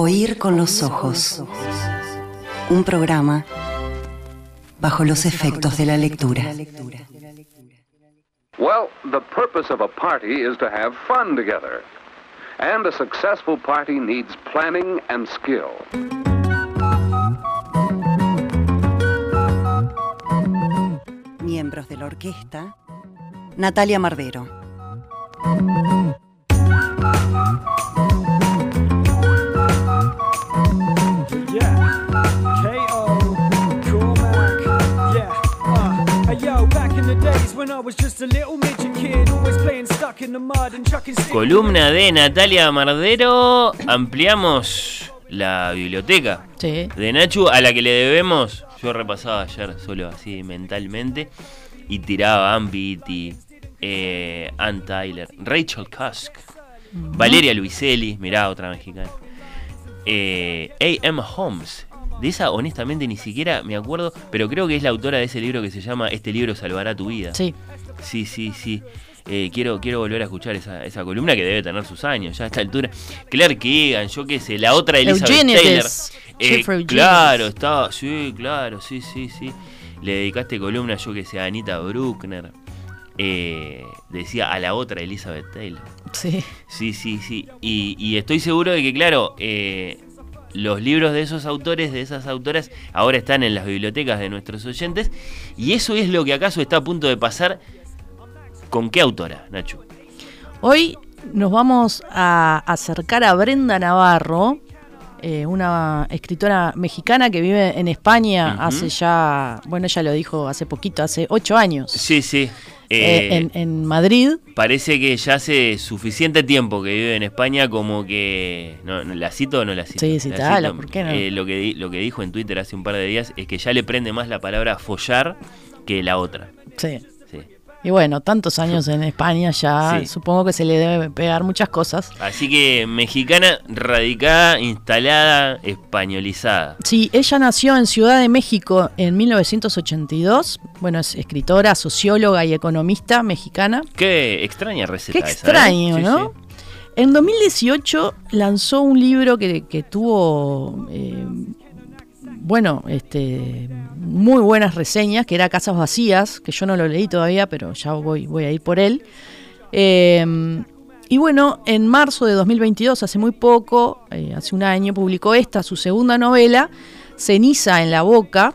Oír con los ojos. Un programa bajo los efectos de la lectura. Well, the purpose of a party is to have fun together. And a successful party needs planning and skill. Miembros de la orquesta. Natalia Mardero. Columna de Natalia Mardero. Ampliamos la biblioteca Sí. de Nachu a la que le debemos. Yo repasaba ayer solo así mentalmente y tiraba Ann Beatty, eh, Ann Tyler, Rachel Cusk, Valeria Luiselli, mirá otra mexicana, eh, A.M. Holmes. De esa honestamente ni siquiera me acuerdo, pero creo que es la autora de ese libro que se llama Este libro salvará tu vida. Sí. Sí, sí, sí. Eh, quiero, quiero volver a escuchar esa, esa columna que debe tener sus años ya a esta altura. Clark Keegan, yo qué sé, la otra Elizabeth Eugenides. Taylor. Eh, claro, estaba, sí, claro, sí, sí, sí. Le dedicaste columna, yo que sé, a Anita Bruckner. Eh, decía a la otra Elizabeth Taylor. Sí. Sí, sí, sí. Y, y estoy seguro de que, claro, eh, los libros de esos autores, de esas autoras, ahora están en las bibliotecas de nuestros oyentes. Y eso es lo que acaso está a punto de pasar. ¿Con qué autora, Nacho? Hoy nos vamos a acercar a Brenda Navarro, eh, una escritora mexicana que vive en España hace ya, bueno, ella lo dijo hace poquito, hace ocho años. Sí, sí. Eh, Eh, en, en Madrid. Parece que ya hace suficiente tiempo que vive en España como que... No, no, ¿La cito o no la cito? Sí, La citala. ¿por qué no? Eh, lo, que, lo que dijo en Twitter hace un par de días es que ya le prende más la palabra follar que la otra. Sí. Y bueno, tantos años en España ya, Sí. supongo que se le debe pegar muchas cosas. Así que mexicana, radicada, instalada, españolizada. Sí, ella nació en Ciudad de México en 1982. Bueno, es escritora, socióloga y economista mexicana. Qué extraña receta Qué esa, ¿eh? extraño, Sí, ¿no? sí. En 2018 lanzó un libro que, que tuvo, eh, bueno, este, muy buenas reseñas, que era Casas Vacías, que yo no lo leí todavía, pero ya voy, voy a ir por él. Eh, y bueno, en marzo de 2022, hace muy poco, eh, hace un año, publicó esta, su segunda novela, Ceniza en la Boca,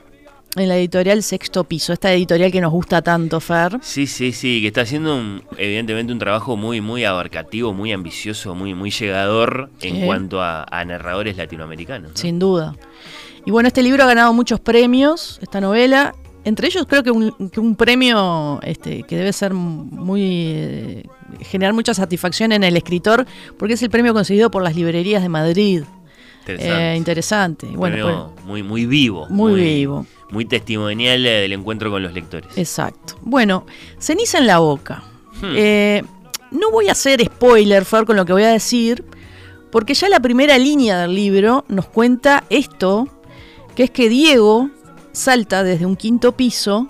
en la editorial Sexto Piso, esta editorial que nos gusta tanto, Fer. Sí, sí, sí, que está haciendo un- evidentemente un trabajo muy, muy abarcativo, muy ambicioso, muy, muy llegador en Sí. cuanto a, a narradores latinoamericanos. ¿no? Sin duda. Y bueno, este libro ha ganado muchos premios, esta novela. Entre ellos creo que un, que un premio este, que debe ser muy... eh, generar mucha satisfacción en el escritor, porque es el premio conseguido por las librerías de Madrid. Interesante. Eh, interesante. Bueno, Premio muy, muy vivo. Muy vivo. Muy testimonial eh, del encuentro con los lectores. pues, exacto. Bueno, ceniza en la boca. Hmm. Eh, no voy a hacer spoiler, Fer, con lo que voy a decir, porque ya la primera línea del libro nos cuenta esto, que es que Diego salta desde un quinto piso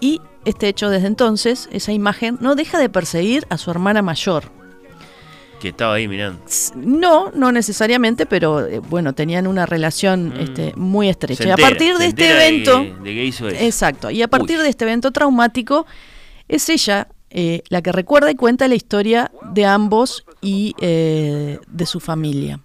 y este hecho desde entonces, esa imagen, no deja de perseguir a su hermana mayor. Que estaba ahí mirando. No, no necesariamente, pero eh, bueno, tenían una relación Mm. este, muy estrecha. Y a partir de este de evento... de que hizo eso. Exacto. Y a partir Uy. de este evento traumático, es ella eh, la que recuerda y cuenta la historia de ambos y eh, de su familia.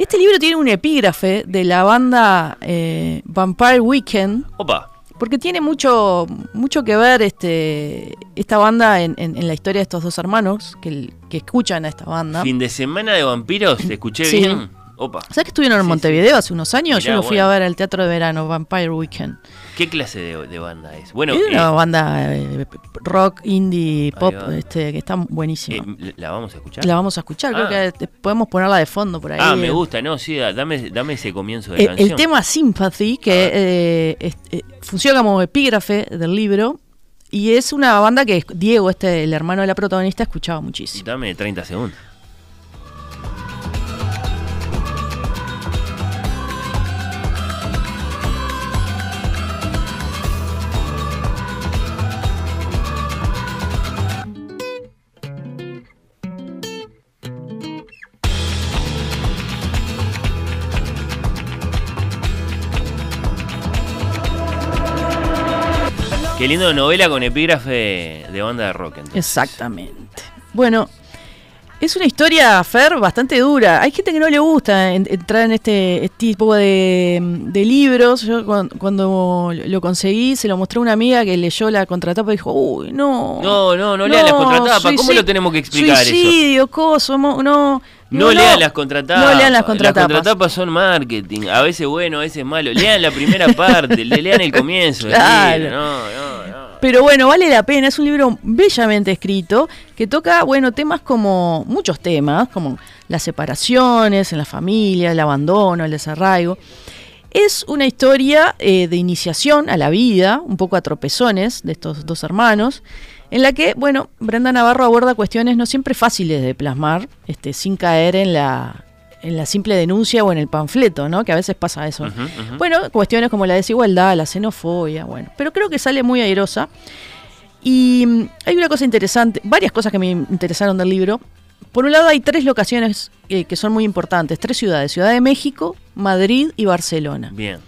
Este libro tiene un epígrafe de la banda eh, Vampire Weekend, Opa. porque tiene mucho, mucho que ver este, esta banda en, en- en la historia de estos dos hermanos que, que escuchan a esta banda. Fin de semana de vampiros, ¿te escuché Sí. bien? Opa. ¿Sabes que estuvieron en Sí, Montevideo hace unos años? Mirá, Yo lo fui bueno. a ver al teatro de verano, Vampire Weekend. ¿Qué clase de, de banda es? Bueno, es eh, una banda eh, rock, indie, pop, este, que está buenísima. eh, ¿la vamos a escuchar? la vamos a escuchar, Ah. creo que podemos ponerla de fondo por ahí. Ah, me gusta, no, sí, dame, dame ese comienzo de El, canción. el tema Sympathy, que es- funciona como epígrafe del libro, y es una banda que Diego, este, el hermano de la protagonista, escuchaba muchísimo. Dame 30 segundos. Qué lindo novela con epígrafe de banda de rock. entonces. Exactamente. Bueno, es una historia, Fer, bastante dura. Hay gente que no le gusta en- entrar en este tipo de, de libros. Yo cuan- cuando, lo conseguí, se lo mostré a una amiga que leyó la contratapa y dijo, uy, no. No, no, no lean las contratapas. ¿Cómo suicidio- lo tenemos que explicar eso? Suicidio, coso, mo- no. No, lean las contratapas. No lean las contratapas. Las contratapas son marketing. A veces bueno, a veces malo. Lean la primera parte, le lean el comienzo. Claro. No, no, no. Pero bueno, vale la pena, es un libro bellamente escrito que toca, bueno, temas como, muchos temas, como las separaciones en la familia, el abandono, el desarraigo. Es una historia eh, de iniciación a la vida, un poco a tropezones de estos dos hermanos, en la que, bueno, Brenda Navarro aborda cuestiones no siempre fáciles de plasmar, este, sin caer en la, en la simple denuncia o en el panfleto, ¿no? Que a veces pasa eso. Bueno, cuestiones como la desigualdad, la xenofobia, bueno, pero creo que sale muy airosa. Y mm, hay una cosa interesante, varias cosas que me interesaron del libro. Por un lado hay tres locaciones eh, que son muy importantes, tres ciudades, Ciudad de México, Madrid y Barcelona. Bien.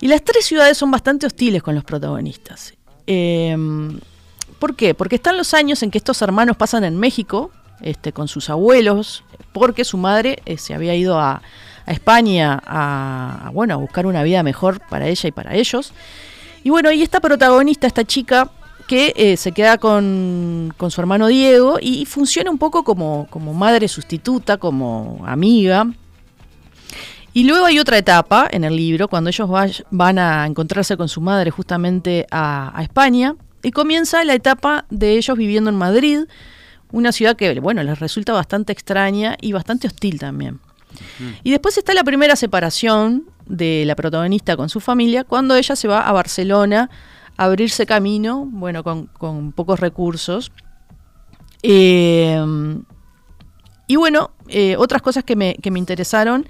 Y las tres ciudades son bastante hostiles con los protagonistas. Eh, ¿Por qué? Porque están los años en que estos hermanos pasan en México, este, con sus abuelos, porque su madre eh, se había ido a, a España a, a, bueno, a buscar una vida mejor para ella y para ellos. Y bueno, y esta protagonista, esta chica, que eh, se queda con, con su hermano Diego y funciona un poco como, como madre sustituta, como amiga. Y luego hay otra etapa en el libro, cuando ellos van a encontrarse con su madre justamente a, a España, y comienza la etapa de ellos viviendo en Madrid, una ciudad que, bueno, les resulta bastante extraña y bastante hostil también. Y después está la primera separación de la protagonista con su familia, cuando ella se va a Barcelona abrirse camino, bueno, con, con pocos recursos. Eh, y bueno, eh, otras cosas que me, que me interesaron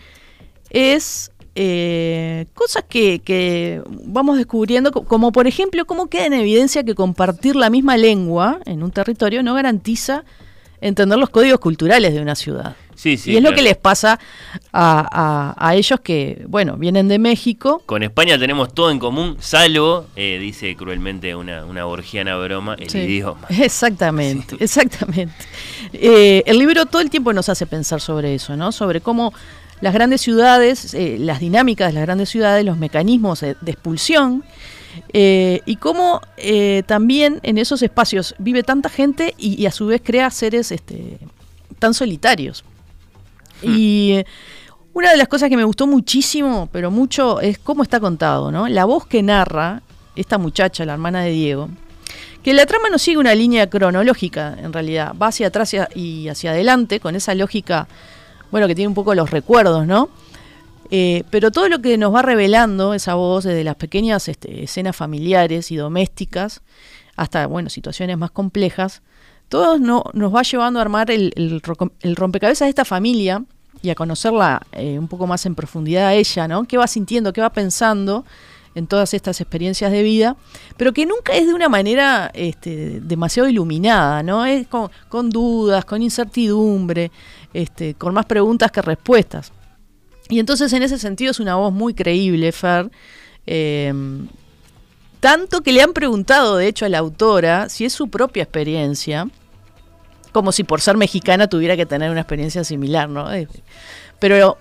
es eh, cosas que, que vamos descubriendo, co- como por ejemplo, cómo queda en evidencia que compartir la misma lengua en un territorio no garantiza entender los códigos culturales de una ciudad. Sí, sí. y es lo que les pasa a, a- a ellos que, bueno, vienen de México. Con España tenemos todo en común, salvo, eh, dice cruelmente una, una borgiana broma, el Sí. idioma. Exactamente, exactamente. Eh, el libro todo el tiempo nos hace pensar sobre eso, ¿no? Sobre cómo las grandes ciudades, eh, las dinámicas de las grandes ciudades, los mecanismos de, de expulsión, eh, y cómo eh, también en esos espacios vive tanta gente y, y a su vez crea seres este, tan solitarios. Y eh, una de las cosas que me gustó muchísimo, pero mucho, es cómo está contado, ¿no? La voz que narra esta muchacha, la hermana de Diego, que la trama no sigue una línea cronológica, en realidad, va hacia atrás y hacia adelante, con esa lógica, bueno, que tiene un poco los recuerdos, ¿no? Eh, pero todo lo que nos va revelando esa voz, desde las pequeñas este, escenas familiares y domésticas hasta, bueno, situaciones más complejas, todo no, nos va llevando a armar el, rompecabezas de esta familia y a conocerla eh, un poco más en profundidad a ella, ¿no? ¿Qué va sintiendo, qué va pensando en todas estas experiencias de vida? Pero que nunca es de una manera este, demasiado iluminada, ¿no? Es con, con dudas, con incertidumbre, este, con más preguntas que respuestas. Y entonces en ese sentido es una voz muy creíble, Fer. Eh, tanto que le han preguntado, de hecho, a la autora si es su propia experiencia, como si por ser mexicana tuviera que tener una experiencia similar, ¿no? Eh, Pero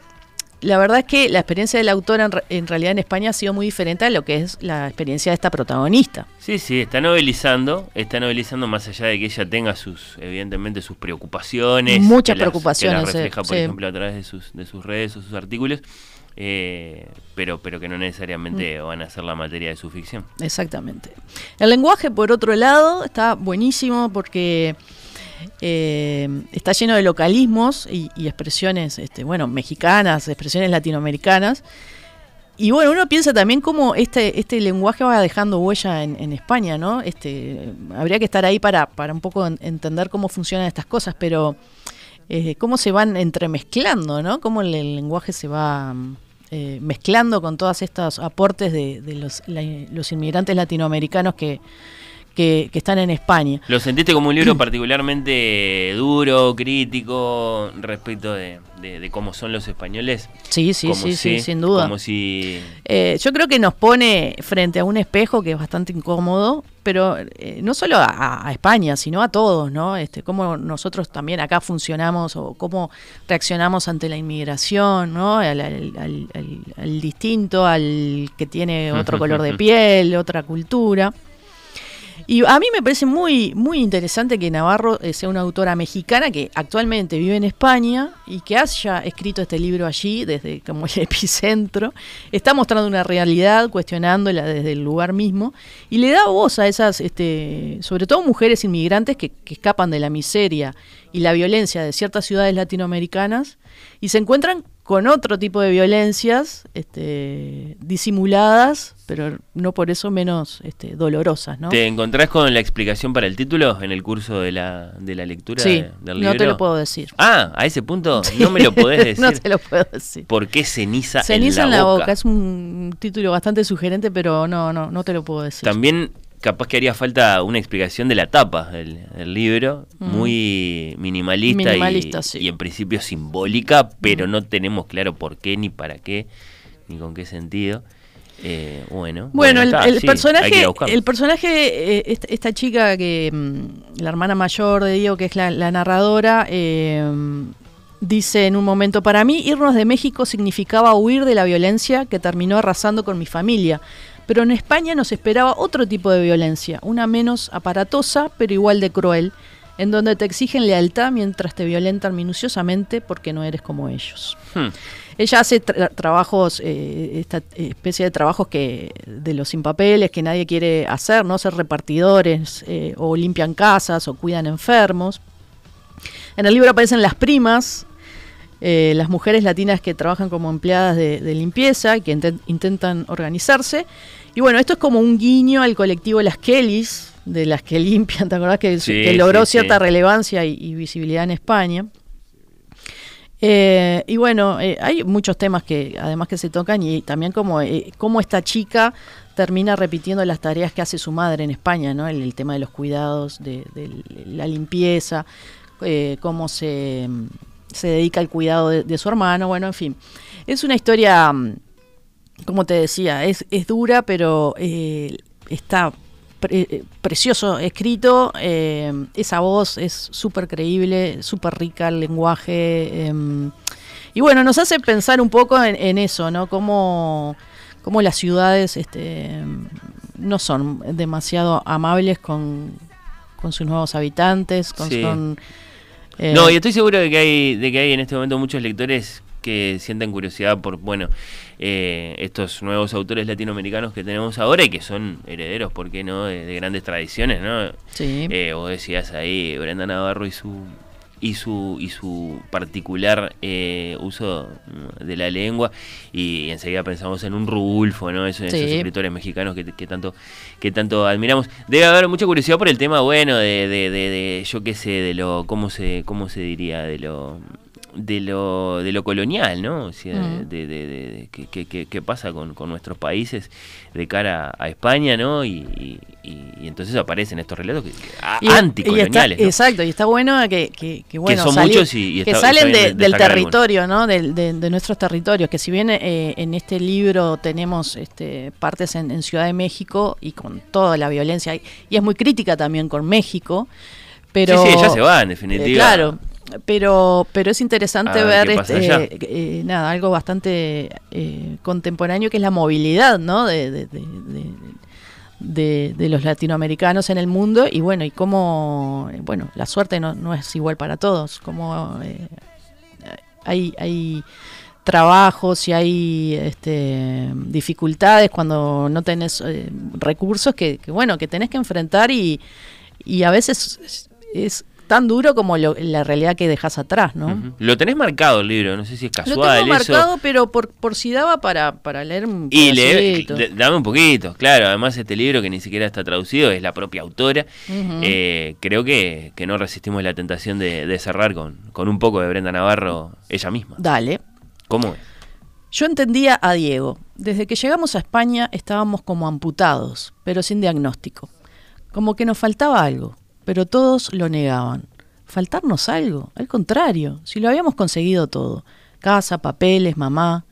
la verdad es que la experiencia de la autora en, en realidad en España ha sido muy diferente a lo que es la experiencia de esta protagonista. Sí, sí, está novelizando, está novelizando más allá de que ella tenga sus, evidentemente, sus preocupaciones. Muchas que las- preocupaciones, Que las refleja, por sí. ejemplo, a través de sus, de sus redes o sus artículos, eh, pero, pero que no necesariamente Mm. van a ser la materia de su ficción. Exactamente. El lenguaje, por otro lado, está buenísimo porque eh, está lleno de localismos y, y expresiones, este, bueno, mexicanas, expresiones latinoamericanas. Y bueno, uno piensa también cómo este, este lenguaje va dejando huella en, en España, ¿no? Este, habría que estar ahí para, para un poco en- entender cómo funcionan estas cosas, pero eh, cómo se van entremezclando, ¿no? Cómo el, el lenguaje se va eh, mezclando con todos estos aportes de, de los, la- los inmigrantes latinoamericanos que, que, que están en España. ¿Lo sentiste como un libro particularmente duro, crítico respecto de, de- de cómo son los españoles? Sí, sí, Como sí, sí, si- sin duda. Como si... Eh, yo creo que nos pone frente a un espejo que es bastante incómodo, pero eh, no solo a, a España, sino a todos, ¿no? Este, cómo nosotros también acá funcionamos o cómo reaccionamos ante la inmigración, ¿no? Al, al- al- al- al distinto, al que tiene otro color de piel, otra cultura. Y a mí me parece muy, muy interesante que Navarro eh, sea una autora mexicana que actualmente vive en España y que haya escrito este libro allí desde como el epicentro. Está mostrando una realidad, cuestionándola desde el lugar mismo y le da voz a esas, este, sobre todo mujeres inmigrantes que, que escapan de la miseria y la violencia de ciertas ciudades latinoamericanas y se encuentran con otro tipo de violencias este, disimuladas, pero no por eso menos este, dolorosas, ¿no? ¿Te encontrás con la explicación para el título en el curso de la, de la lectura Sí, de- del libro? no te lo puedo decir. Ah, a ese punto no me lo podés decir. no te lo puedo decir. ¿Por qué ceniza, Ceniza en la, boca? Es un título bastante sugerente, pero no, no, no te lo puedo decir. También capaz que haría falta una explicación de la tapa del, del libro, Mm. muy minimalista, y- Minimalista, y, sí. Mm. en principio simbólica, pero no tenemos claro por qué, ni para qué, ni con qué sentido. Eh, bueno, Bueno, el, está, sí, personaje, el personaje, eh, esta, esta chica que, mm, la hermana mayor de Diego, que es la, la narradora, eh, dice en un momento, para mí irnos de México significaba huir de la violencia que terminó arrasando con mi familia. Pero en España nos esperaba otro tipo de violencia, una menos aparatosa, pero igual de cruel, en donde te exigen lealtad mientras te violentan minuciosamente porque no eres como ellos. Hmm. Ella hace tra- trabajos, eh, esta especie de trabajos que de los sin papeles que nadie quiere hacer, ¿no? Ser repartidores, eh, o limpian casas, o cuidan enfermos. En el libro aparecen las primas, eh, las mujeres latinas que trabajan como empleadas de, de limpieza y que inten- intentan organizarse. Y bueno, esto es como un guiño al colectivo Las Kellys, de las que limpian, ¿te acordás? Que, Sí, que logró sí, cierta sí. relevancia y, y visibilidad en España. Eh, y bueno, eh, hay muchos temas que además que se tocan y también como eh, cómo esta chica termina repitiendo las tareas que hace su madre en España, ¿no? El, el tema de los cuidados, de, de la limpieza, cómo se, se dedica al cuidado de, de su hermano, bueno, en fin. Es una historia, mm, como te decía, es, es dura, pero eh, está pre- eh, precioso escrito, eh, esa voz es súper creíble, súper rica el lenguaje. eh, y bueno, nos hace pensar un poco en, en eso, ¿no? Cómo, cómo las ciudades este, no son demasiado amables con, con sus nuevos habitantes, con, Sí. con, eh, No, y estoy seguro de que hay, de que hay en este momento muchos lectores que sienten curiosidad por, bueno, eh, estos nuevos autores latinoamericanos que tenemos ahora y que son herederos, ¿por qué no?, de, de grandes tradiciones, ¿no? Sí. Eh, vos decías ahí, Brenda Navarro y su y su y su particular eh, uso de la lengua y enseguida pensamos en un Rulfo, ¿no? Esos, esos Sí. escritores mexicanos que, que tanto que tanto admiramos. Debe haber mucha curiosidad por el tema, bueno, de, de, de, de, yo qué sé, de lo cómo se cómo se diría, de lo de lo de lo colonial, ¿no? O sea, Mm. de, de, de- de qué, qué- pasa con, con nuestros países de cara a España, ¿no? Y, y- entonces aparecen estos relatos que, que- Y- está- anticoloniales, ¿no? Exacto, y está bueno que, que, que, bueno, son salir- muchos y- que salen está de- bien del territorio, ¿no? Del- de, de nuestros territorios, que si bien eh, en este libro tenemos este, partes en, en Ciudad de México y con toda la violencia, y, y es muy crítica también con México, pero... Sí, sí, ya se va, en definitiva. Eh, claro, pero, pero es interesante ver este, eh, eh, nada, algo bastante eh, contemporáneo que es la movilidad, ¿no? De, de- de- de- de- de los latinoamericanos en el mundo y bueno, y cómo, bueno, la suerte no, no es igual para todos, como eh, hay, hay trabajos y hay este, dificultades cuando no tenés eh, recursos que, que, bueno, que tenés que enfrentar y, y a veces es, es tan duro como lo- la realidad que dejas atrás, ¿no? Lo tenés marcado el libro, no sé si es Lo casual tengo eso. marcado, pero por, por si daba para, para leer un Y lee, pedacito. d- dame un poquito, claro, además este libro que ni siquiera está traducido, es la propia autora. Eh, creo que, que no resistimos la tentación de, de cerrar con, con un poco de Brenda Navarro ella misma. Dale. ¿Cómo es? Yo entendía a Diego. Desde que llegamos a España estábamos como amputados, pero sin diagnóstico. como que nos faltaba algo, pero todos lo negaban. ¿Faltarnos algo? Al contrario, si lo habíamos conseguido todo. Casa, papeles, mamá.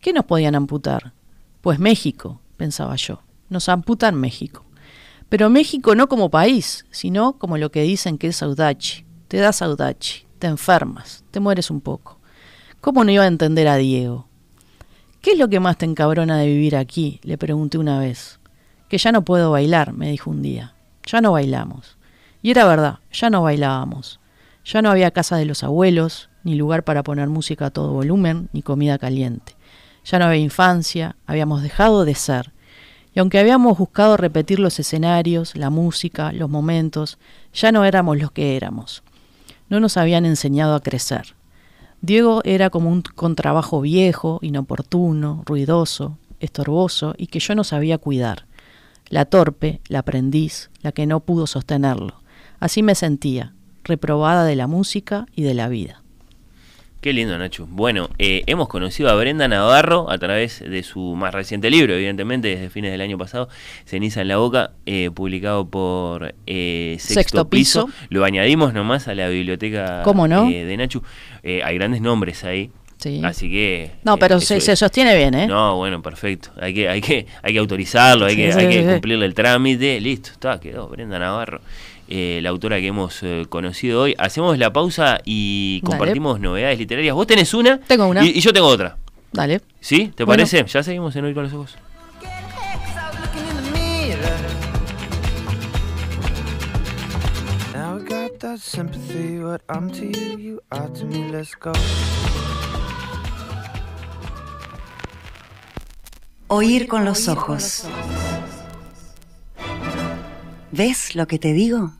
¿Qué nos podían amputar? Pues México, pensaba yo. Nos amputan México. Pero México no como país, sino como lo que dicen que es saudachi. Te das saudachi, te enfermas, te mueres un poco. ¿Cómo no iba a entender a Diego? ¿Qué es lo que más te encabrona de vivir aquí? le pregunté una vez. Que ya no puedo bailar, me dijo un día. Ya no bailamos. Y era verdad, ya no bailábamos. Ya no había casa de los abuelos, ni lugar para poner música a todo volumen, ni comida caliente. Ya no había infancia, habíamos dejado de ser. Y aunque habíamos buscado repetir los escenarios, la música, los momentos, ya no éramos los que éramos. No nos habían enseñado a crecer. Diego era como un contrabajo viejo, inoportuno, ruidoso, estorboso y que yo no sabía cuidar. La torpe, la aprendiz, la que no pudo sostenerlo. Así me sentía, reprobada de la música y de la vida. Qué lindo, Nacho. Bueno, eh, hemos conocido a Brenda Navarro a través de su más reciente libro, evidentemente, desde fines del año pasado, Ceniza en la Boca, eh, publicado por eh, Sexto, Piso. Lo añadimos nomás a la biblioteca de Nacho. hay grandes nombres ahí. Sí. Así que. No, pero se, sostiene bien, ¿eh? No, bueno, perfecto. Hay que, hay que, hay que autorizarlo, hay que, hay que cumplirle el trámite. Listo, está, quedó Brenda Navarro. Eh, la autora que hemos eh, conocido hoy. Hacemos la pausa y compartimos novedades literarias. Vos tenés una. Tengo una. Y, yo tengo otra. Dale. ¿Sí? ¿Te parece? Ya seguimos en Hoy con los Ojos. Oír con los ojos. ¿Ves lo que te digo?